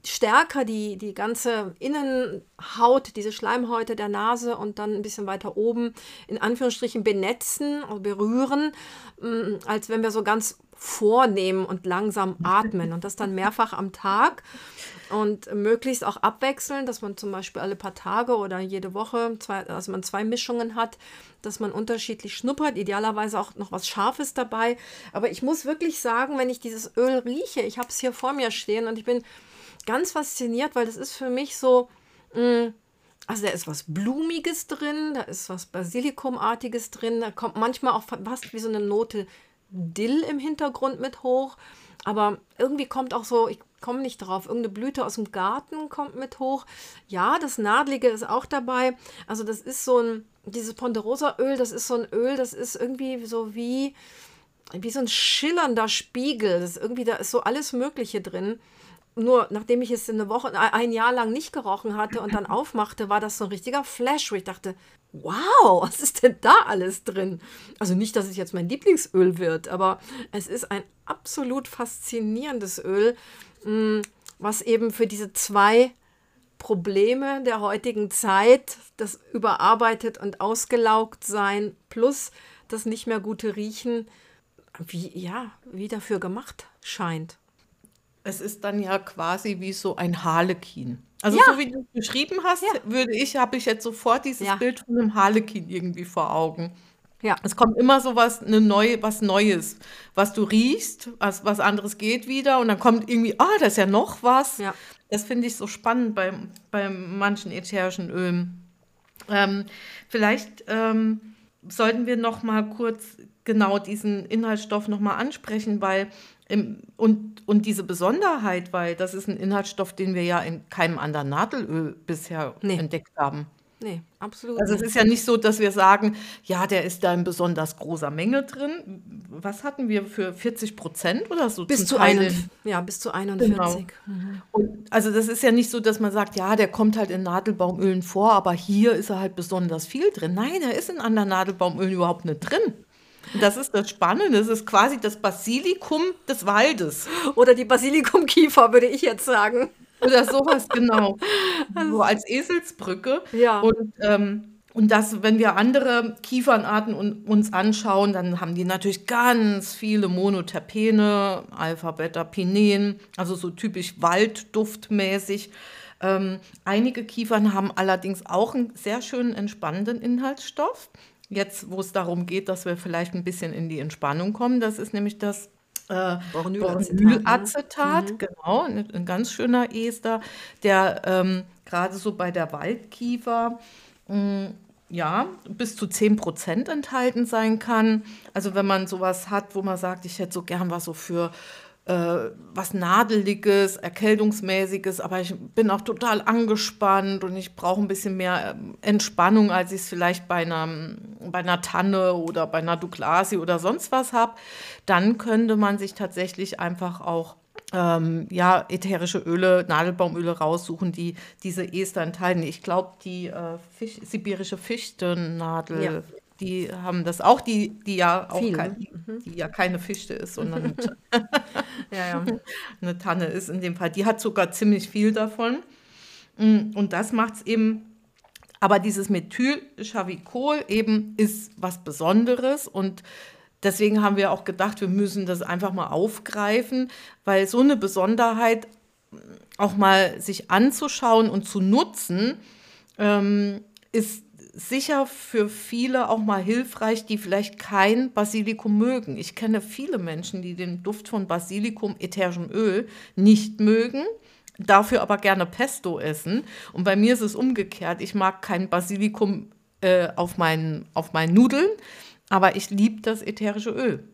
stärker die, die ganze Innenhaut, diese Schleimhäute der Nase und dann ein bisschen weiter oben in Anführungsstrichen benetzen oder berühren, mm, als wenn wir so ganz vornehmen und langsam atmen und das dann mehrfach am Tag und möglichst auch abwechseln, dass man zum Beispiel alle paar Tage oder jede Woche, zwei, also man zwei Mischungen hat, dass man unterschiedlich schnuppert, idealerweise auch noch was Scharfes dabei. Aber ich muss wirklich sagen, wenn ich dieses Öl rieche, ich habe es hier vor mir stehen und ich bin ganz fasziniert, weil das ist für mich so, mh, mm, also da ist was Blumiges drin, da ist was Basilikumartiges drin, da kommt manchmal auch fast wie so eine Note Dill im Hintergrund mit hoch. Aber irgendwie kommt auch so, ich komme nicht drauf, irgendeine Blüte aus dem Garten kommt mit hoch. Ja, das Nadlige ist auch dabei. Also das ist so ein, dieses Ponderosa-Öl, das ist so ein Öl, das ist irgendwie so wie, wie so ein schillernder Spiegel. Das irgendwie, da ist so alles Mögliche drin nur nachdem ich es eine Woche, ein Jahr lang nicht gerochen hatte und dann aufmachte, war das so ein richtiger Flash, wo ich dachte, wow, was ist denn da alles drin? Also nicht, dass es jetzt mein Lieblingsöl wird, aber es ist ein absolut faszinierendes Öl, mm, was eben für diese zwei Probleme der heutigen Zeit, das überarbeitet und ausgelaugt sein plus das nicht mehr gute Riechen, wie ja, wie dafür gemacht scheint es ist dann ja quasi wie so ein Harlekin. Also ja. so wie du es beschrieben hast, ja. würde ich, habe ich jetzt sofort dieses ja. Bild von einem Harlekin irgendwie vor Augen. Ja. Es kommt immer so was, eine neue, was Neues, was du riechst, was, was anderes geht wieder und dann kommt irgendwie, ah, da ist ja noch was. Ja. Das finde ich so spannend bei, bei manchen ätherischen Ölen. Ähm, vielleicht ähm, sollten wir noch mal kurz genau diesen Inhaltsstoff noch mal ansprechen, weil im, und, und diese Besonderheit, weil das ist ein Inhaltsstoff, den wir ja in keinem anderen Nadelöl bisher nee. entdeckt haben. Nee, absolut. Also es ist ja nicht so, dass wir sagen, ja, der ist da in besonders großer Menge drin. Was hatten wir für 40 Prozent oder so? Bis zu, einen, ja, bis zu 41. Genau. Mhm. Und also das ist ja nicht so, dass man sagt, ja, der kommt halt in Nadelbaumölen vor, aber hier ist er halt besonders viel drin. Nein, er ist in anderen Nadelbaumölen überhaupt nicht drin. Das ist das Spannende. Das ist quasi das Basilikum des Waldes. Oder die Basilikumkiefer, würde ich jetzt sagen. Oder sowas, genau. (laughs) So als Eselsbrücke. Ja. Und, ähm, und das, wenn wir andere Kiefernarten uns anschauen, dann haben die natürlich ganz viele Monoterpene, Alpha, Beta, Pinen, also so typisch waldduftmäßig. Ähm, einige Kiefern haben allerdings auch einen sehr schönen entspannenden Inhaltsstoff. Jetzt, wo es darum geht, dass wir vielleicht ein bisschen in die Entspannung kommen, das ist nämlich das äh, Bornylacetat, mhm. genau, ein, ein, ganz schöner Ester, der ähm, gerade so bei der Waldkiefer mh, mm, ja, bis zu 10 Prozent enthalten sein kann. Also wenn man sowas hat, wo man sagt, ich hätte so gern was so für äh, was Nadeliges, Erkältungsmäßiges, aber ich bin auch total angespannt und ich brauche ein bisschen mehr ähm, Entspannung, als ich es vielleicht bei einer, bei einer Tanne oder bei einer Douglasi oder sonst was habe, dann könnte man sich tatsächlich einfach auch ähm, ja, ätherische Öle, Nadelbaumöle raussuchen, die diese Ester enthalten. Ich glaube, die äh, Fisch, sibirische Fichtennadel ja die haben das auch, die, die ja auch kein, mhm. die ja keine Fichte ist, sondern (laughs) (laughs) ja, ja. eine Tanne ist in dem Fall. Die hat sogar ziemlich viel davon. Mm, und das macht es eben, aber dieses Methylchavicol eben ist was Besonderes und deswegen haben wir auch gedacht, wir müssen das einfach mal aufgreifen, weil so eine Besonderheit auch mal sich anzuschauen und zu nutzen, ähm, ist sicher für viele auch mal hilfreich, die vielleicht kein Basilikum mögen. Ich kenne viele Menschen, die den Duft von Basilikum, ätherischem Öl, nicht mögen, dafür aber gerne Pesto essen. Und bei mir ist es umgekehrt. Ich mag kein Basilikum äh, auf, meinen, auf meinen Nudeln, aber ich liebe das ätherische Öl.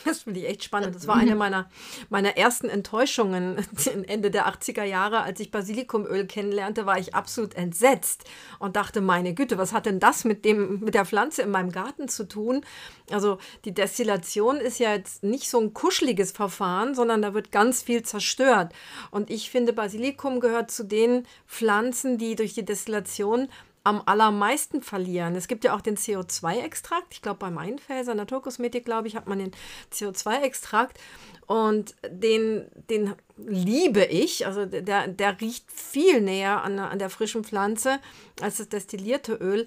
(laughs) Das finde ich echt spannend. Das war eine meiner, meiner ersten Enttäuschungen (laughs) Ende der 80er Jahre. Als ich Basilikumöl kennenlernte, war ich absolut entsetzt und dachte, meine Güte, was hat denn das mit, dem, mit der Pflanze in meinem Garten zu tun? Also die Destillation ist ja jetzt nicht so ein kuscheliges Verfahren, sondern da wird ganz viel zerstört. Und ich finde, Basilikum gehört zu den Pflanzen, die durch die Destillation am allermeisten verlieren. Es gibt ja auch den CO2-Extrakt. Ich glaube, bei Mainfelser Naturkosmetik, glaube ich, hat man den CO2-Extrakt. Und den, den liebe ich. Also der, der riecht viel näher an, an der frischen Pflanze als das destillierte Öl.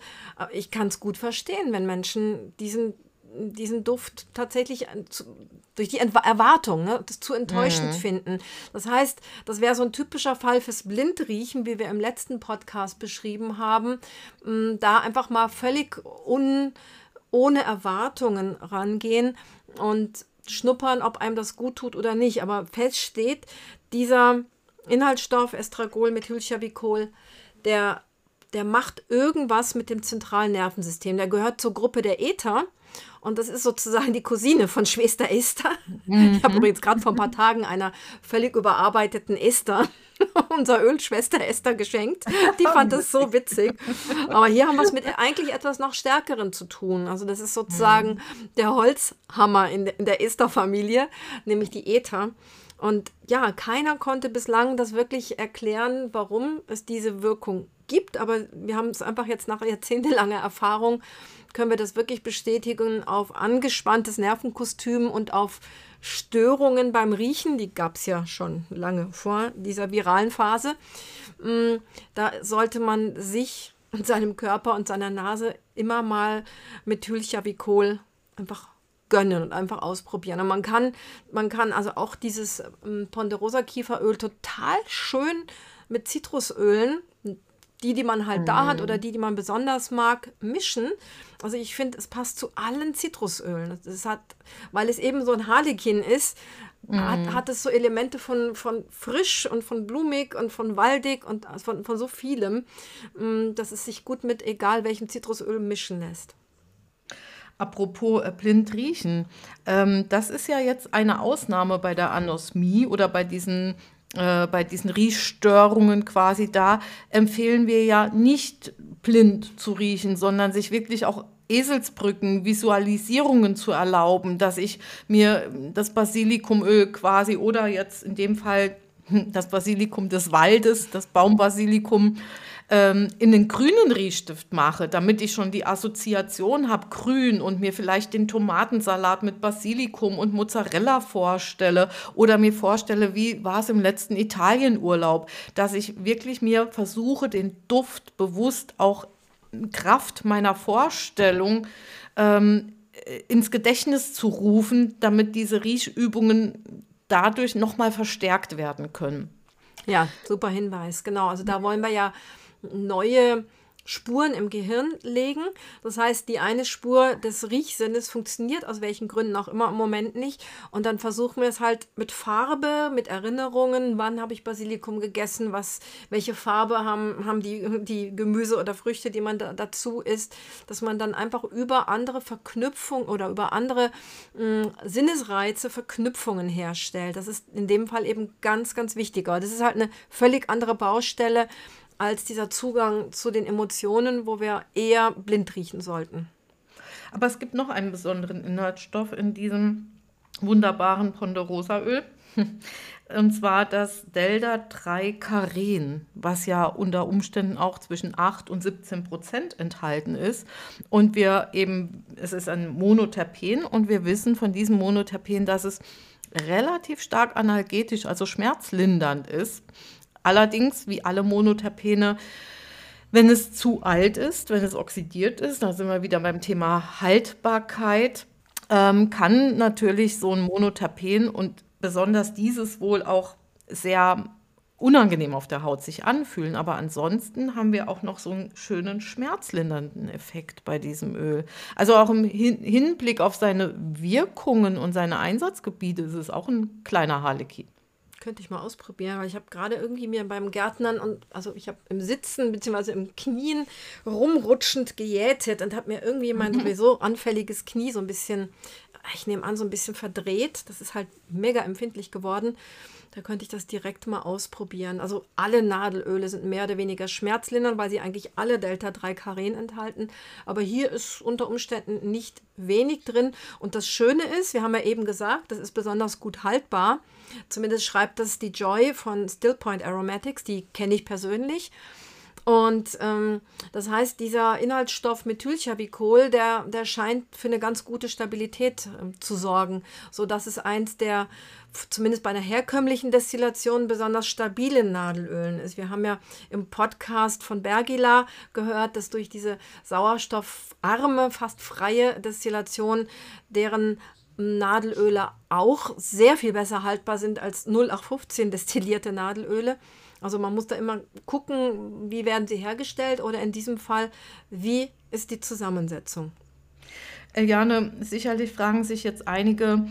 Ich kann es gut verstehen, wenn Menschen diesen diesen Duft tatsächlich zu, durch die Erwartung ne, das zu enttäuschend mhm. finden. Das heißt, das wäre so ein typischer Fall fürs Blindriechen, wie wir im letzten Podcast beschrieben haben, mh, da einfach mal völlig un, ohne Erwartungen rangehen und schnuppern, ob einem das gut tut oder nicht. Aber fest steht, dieser Inhaltsstoff Estragol, Methylchavicol, der, der macht irgendwas mit dem zentralen Nervensystem. Der gehört zur Gruppe der Ether. Und das ist sozusagen die Cousine von Schwester Esther. Mhm. Ich habe übrigens gerade vor ein paar Tagen einer völlig überarbeiteten Esther (laughs) unser Ölschwester Esther geschenkt. Die fand das so witzig. Aber hier haben wir es mit eigentlich etwas noch Stärkeren zu tun. Also das ist sozusagen mhm. der Holzhammer in, in der Esther-Familie, nämlich die Ether. Und ja, keiner konnte bislang das wirklich erklären, warum es diese Wirkung gibt. Aber wir haben es einfach jetzt nach jahrzehntelanger Erfahrung können wir das wirklich bestätigen auf angespanntes Nervenkostüm und auf Störungen beim Riechen. Die gab es ja schon lange vor dieser viralen Phase. Mm, da sollte man sich und seinem Körper und seiner Nase immer mal Methylchavicol einfach gönnen und einfach ausprobieren. Und man kann, man kann also auch dieses ähm, Ponderosa Kieferöl total schön mit Zitrusölen die, die man halt mhm. da hat oder mhm. die, die man besonders mag, mischen. Also ich finde, es passt zu allen Zitrusölen. Es hat, weil es eben so ein Harlekin ist, mhm. hat, hat es so Elemente von, von frisch und von blumig und von waldig und von, von so vielem, mm, dass es sich gut mit egal welchem Zitrusöl mischen lässt. Apropos äh, blind riechen, ähm, das ist ja jetzt eine Ausnahme bei der Anosmie oder bei diesen äh, bei diesen Riechstörungen quasi, da. Empfehlen wir ja nicht blind zu riechen, sondern sich wirklich auch Eselsbrücken, Visualisierungen zu erlauben, dass ich mir das Basilikumöl quasi oder jetzt in dem Fall das Basilikum des Waldes, das Baumbasilikum, ähm, in den grünen Riechstift mache, damit ich schon die Assoziation habe, grün und mir vielleicht den Tomatensalat mit Basilikum und Mozzarella vorstelle oder mir vorstelle, wie war es im letzten Italienurlaub, dass ich wirklich mir versuche, den Duft bewusst auch Kraft meiner Vorstellung ähm, ins Gedächtnis zu rufen, damit diese Riechübungen dadurch nochmal verstärkt werden können. Ja, super Hinweis. Genau, also da wollen wir ja neue Spuren im Gehirn legen. Das heißt, die eine Spur des Riechsinnes funktioniert aus welchen Gründen auch immer im Moment nicht. Und dann versuchen wir es halt mit Farbe, mit Erinnerungen, wann habe ich Basilikum gegessen, was, welche Farbe haben, haben die, die Gemüse oder Früchte, die man da, dazu isst, dass man dann einfach über andere Verknüpfungen oder über andere mh, Sinnesreize Verknüpfungen herstellt. Das ist in dem Fall eben ganz, ganz wichtiger. Das ist halt eine völlig andere Baustelle als dieser Zugang zu den Emotionen, wo wir eher blind riechen sollten. Aber es gibt noch einen besonderen Inhaltsstoff in diesem wunderbaren Ponderosa-Öl. (laughs) Und zwar das Delta 3 Karen, was ja unter Umständen auch zwischen 8 und 17 Prozent enthalten ist. Und wir eben, es ist ein Monoterpen und wir wissen von diesem Monoterpen, dass es relativ stark analgetisch, also schmerzlindernd ist. Allerdings, wie alle Monoterpene, wenn es zu alt ist, wenn es oxidiert ist, da sind wir wieder beim Thema Haltbarkeit, ähm, kann natürlich so ein Monoterpen und besonders dieses wohl auch sehr unangenehm auf der Haut sich anfühlen. Aber ansonsten haben wir auch noch so einen schönen schmerzlindernden Effekt bei diesem Öl. Also auch im Hinblick auf seine Wirkungen und seine Einsatzgebiete ist es auch ein kleiner Harlekin. Könnte ich mal ausprobieren, weil ich habe gerade irgendwie mir beim Gärtnern und also ich habe im Sitzen bzw. im Knien rumrutschend gejätet und habe mir irgendwie mein mhm. sowieso anfälliges Knie so ein bisschen, ich nehme an, so ein bisschen verdreht. Das ist halt mega empfindlich geworden. Da könnte ich das direkt mal ausprobieren. Also alle Nadelöle sind mehr oder weniger schmerzlindernd, weil sie eigentlich alle Delta-3-Karen enthalten. Aber hier ist unter Umständen nicht wenig drin. Und das Schöne ist, wir haben ja eben gesagt, das ist besonders gut haltbar. Zumindest schreibt das die Joy von Stillpoint Aromatics, die kenne ich persönlich. Und ähm, das heißt, dieser Inhaltsstoff Methylchabicol, der, der scheint für eine ganz gute Stabilität äh, zu sorgen, sodass es eins der, zumindest bei einer herkömmlichen Destillation, besonders stabilen Nadelölen ist. Wir haben ja im Podcast von Bergila gehört, dass durch diese sauerstoffarme, fast freie Destillation deren Nadelöle auch sehr viel besser haltbar sind als 0815 destillierte Nadelöle. Also man muss da immer gucken, wie werden sie hergestellt oder in diesem Fall, wie ist die Zusammensetzung. Eliane, sicherlich fragen sich jetzt einige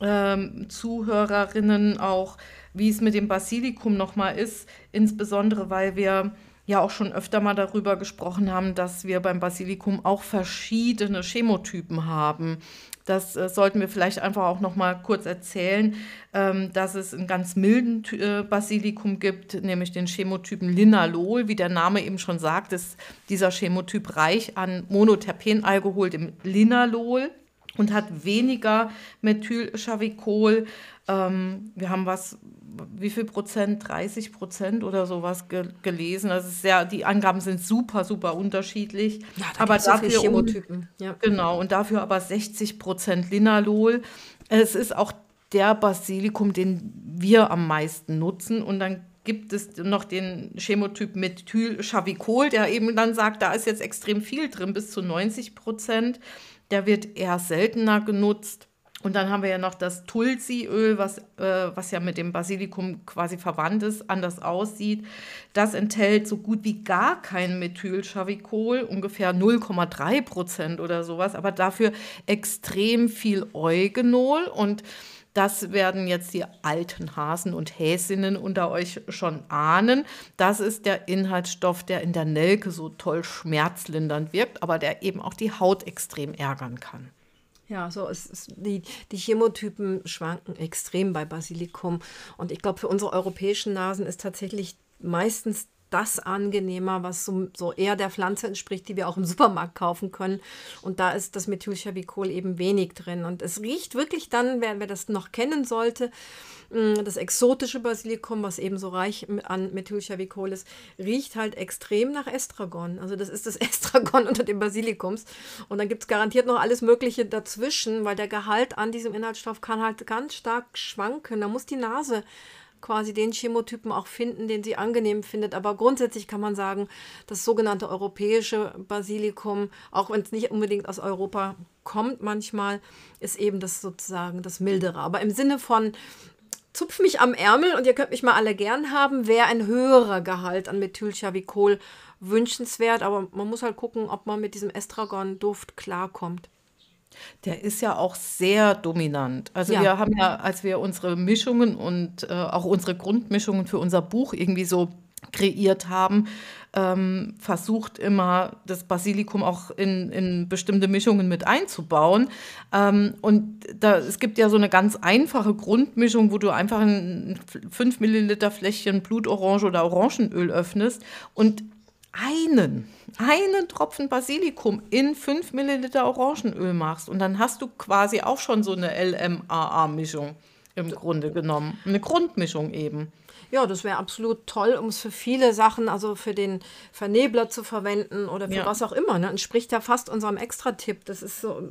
ähm, Zuhörerinnen auch, wie es mit dem Basilikum nochmal ist, insbesondere weil wir ja auch schon öfter mal darüber gesprochen haben, dass wir beim Basilikum auch verschiedene Chemotypen haben. Das äh, sollten wir vielleicht einfach auch noch mal kurz erzählen, ähm, dass es einen ganz milden äh, Basilikum gibt, nämlich den Chemotypen Linalol. Wie der Name eben schon sagt, ist dieser Chemotyp reich an Monoterpenalkohol, dem Linalol und hat weniger Methylchavicol. Ähm, wir haben was wie viel Prozent, 30 Prozent oder sowas ge gelesen. Also sehr, die Angaben sind super, super unterschiedlich. Ja, da aber dafür so Chemotypen. Ja. Genau, und dafür aber 60 Prozent Linalol. Es ist auch der Basilikum, den wir am meisten nutzen. Und dann gibt es noch den Chemotyp Methylchavicol, der eben dann sagt, da ist jetzt extrem viel drin, bis zu 90 Prozent. Der wird eher seltener genutzt. Und dann haben wir ja noch das Tulsi-Öl, was, äh, was ja mit dem Basilikum quasi verwandt ist, anders aussieht. Das enthält so gut wie gar kein Methylchavicol, ungefähr 0,3 Prozent oder sowas, aber dafür extrem viel Eugenol. Und das werden jetzt die alten Hasen und Häsinnen unter euch schon ahnen. Das ist der Inhaltsstoff, der in der Nelke so toll schmerzlindernd wirkt, aber der eben auch die Haut extrem ärgern kann. Ja, so ist die, die Chemotypen schwanken extrem bei Basilikum. Und ich glaube, für unsere europäischen Nasen ist tatsächlich meistens das angenehmer, was so, so, eher der Pflanze entspricht, die wir auch im Supermarkt kaufen können. Und da ist das Methylchavicol eben wenig drin. Und es riecht wirklich dann, wer, wer das noch kennen sollte, mm, das exotische Basilikum, was eben so reich an Methylchavicol ist, riecht halt extrem nach Estragon. Also das ist das (laughs) Estragon unter dem Basilikums. Und dann gibt es garantiert noch alles Mögliche dazwischen, weil der Gehalt an diesem Inhaltsstoff kann halt ganz stark schwanken. Da muss die Nase quasi den Chemotypen auch finden, den sie angenehm findet. Aber grundsätzlich kann man sagen, das sogenannte europäische Basilikum, auch wenn es nicht unbedingt aus Europa kommt manchmal, ist eben das sozusagen das mildere. Aber im Sinne von zupf mich am Ärmel und ihr könnt mich mal alle gern haben, wäre ein höherer Gehalt an Methylchavicol wünschenswert. Aber man muss halt gucken, ob man mit diesem Estragon-Duft klarkommt. Der ist ja auch sehr dominant. Also ja. wir haben ja, als wir unsere Mischungen und äh, auch unsere Grundmischungen für unser Buch irgendwie so kreiert haben, ähm, versucht immer das Basilikum auch in, in bestimmte Mischungen mit einzubauen. Ähm, und da, es gibt ja so eine ganz einfache Grundmischung, wo du einfach ein 5 Milliliter Fläschchen Blutorange oder Orangenöl öffnest und einen, einen Tropfen Basilikum in 5 Milliliter Orangenöl machst und dann hast du quasi auch schon so eine LMAA-Mischung im Grunde genommen. Eine Grundmischung eben. Ja, das wäre absolut toll, um es für viele Sachen, also für den Vernebler zu verwenden oder für ja. was auch immer. Ne? Entspricht ja fast unserem Extra-Tipp. Das ist so,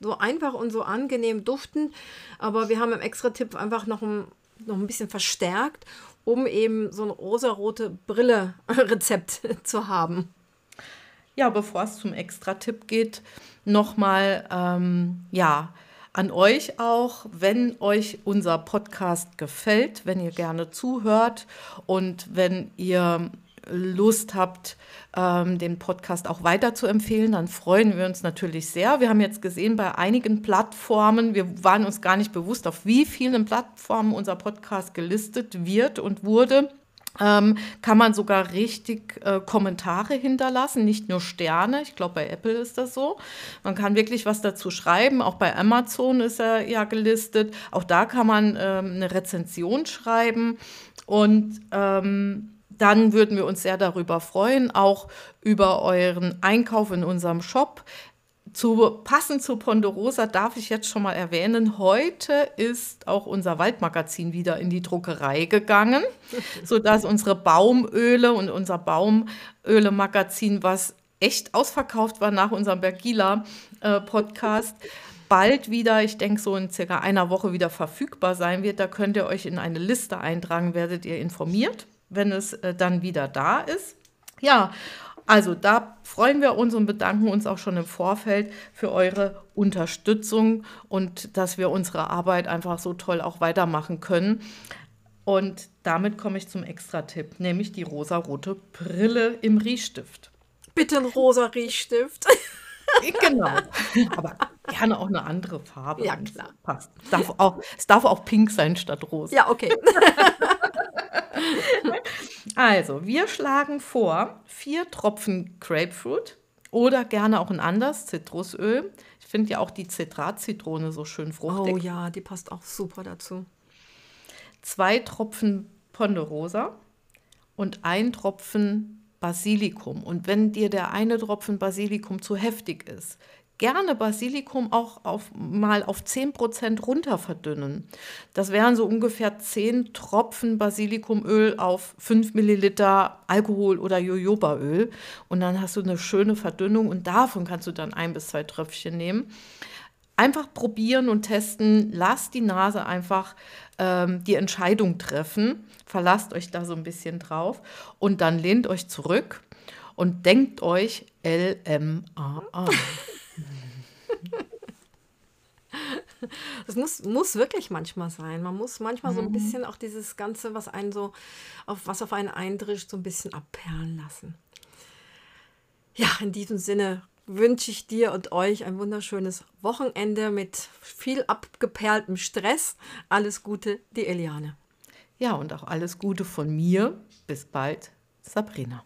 so einfach und so angenehm duftend. Aber wir haben im Extra-Tipp einfach noch ein, noch ein bisschen verstärkt um eben so ein rosarote Brille-Rezept (laughs) zu haben. Ja, bevor es zum Extra-Tipp geht, nochmal, ähm, ja, an euch auch, wenn euch unser Podcast gefällt, wenn ihr gerne zuhört und wenn ihr Lust habt, ähm, den Podcast auch weiter zu empfehlen, dann freuen wir uns natürlich sehr. Wir haben jetzt gesehen, bei einigen Plattformen, wir waren uns gar nicht bewusst, auf wie vielen Plattformen unser Podcast gelistet wird und wurde. Ähm, kann man sogar richtig äh, Kommentare hinterlassen, nicht nur Sterne. Ich glaube, bei Apple ist das so. Man kann wirklich was dazu schreiben. Auch bei Amazon ist er ja gelistet. Auch da kann man ähm, eine Rezension schreiben. Und ähm, dann würden wir uns sehr darüber freuen, auch über euren Einkauf in unserem Shop. zu, passend zu Ponderosa darf ich jetzt schon mal erwähnen, heute ist auch unser Waldmagazin wieder in die Druckerei gegangen, (laughs) sodass unsere Baumöle und unser Baumöle-Magazin, was echt ausverkauft war nach unserem Bergila-Podcast, äh, (laughs) bald wieder, ich denke so in circa einer Woche wieder verfügbar sein wird. Da könnt ihr euch in eine Liste eintragen, werdet ihr informiert, wenn es äh, dann wieder da ist. Ja, also da freuen wir uns und bedanken uns auch schon im Vorfeld für eure Unterstützung und dass wir unsere Arbeit einfach so toll auch weitermachen können. Und damit komme ich zum Extra-Tipp, nämlich die rosarote Brille im Riechstift. Bitte ein rosa Riechstift. (laughs) genau. Aber gerne auch eine andere Farbe. Ja, klar. Passt. Darf, auch, es darf auch pink sein statt rosa. Ja, okay. (laughs) Also, wir schlagen vor, vier Tropfen Grapefruit oder gerne auch ein anderes Zitrusöl. Ich finde ja auch die Zitratzitrone so schön fruchtig. Oh ja, die passt auch super dazu. Zwei Tropfen Ponderosa und ein Tropfen Basilikum. Und wenn dir der eine Tropfen Basilikum zu heftig ist, gerne Basilikum auch auf, mal auf 10% runter verdünnen. Das wären so ungefähr 10 Tropfen Basilikumöl auf 5 Milliliter Alkohol oder Jojobaöl. Und dann hast du eine schöne Verdünnung und davon kannst du dann ein bis zwei Tröpfchen nehmen. Einfach probieren und testen. Lasst die Nase einfach ähm, die Entscheidung treffen. Verlasst euch da so ein bisschen drauf und dann lehnt euch zurück und denkt euch LMAA. (laughs) Das muss, muss wirklich manchmal sein. Man muss manchmal so ein mhm. bisschen auch dieses Ganze, was einen so, auf was auf einen eindrischt, so ein bisschen abperlen lassen. Ja, in diesem Sinne wünsche ich dir und euch ein wunderschönes Wochenende mit viel abgeperltem Stress. Alles Gute, die Eliane. Ja, und auch alles Gute von mir. Bis bald, Sabrina.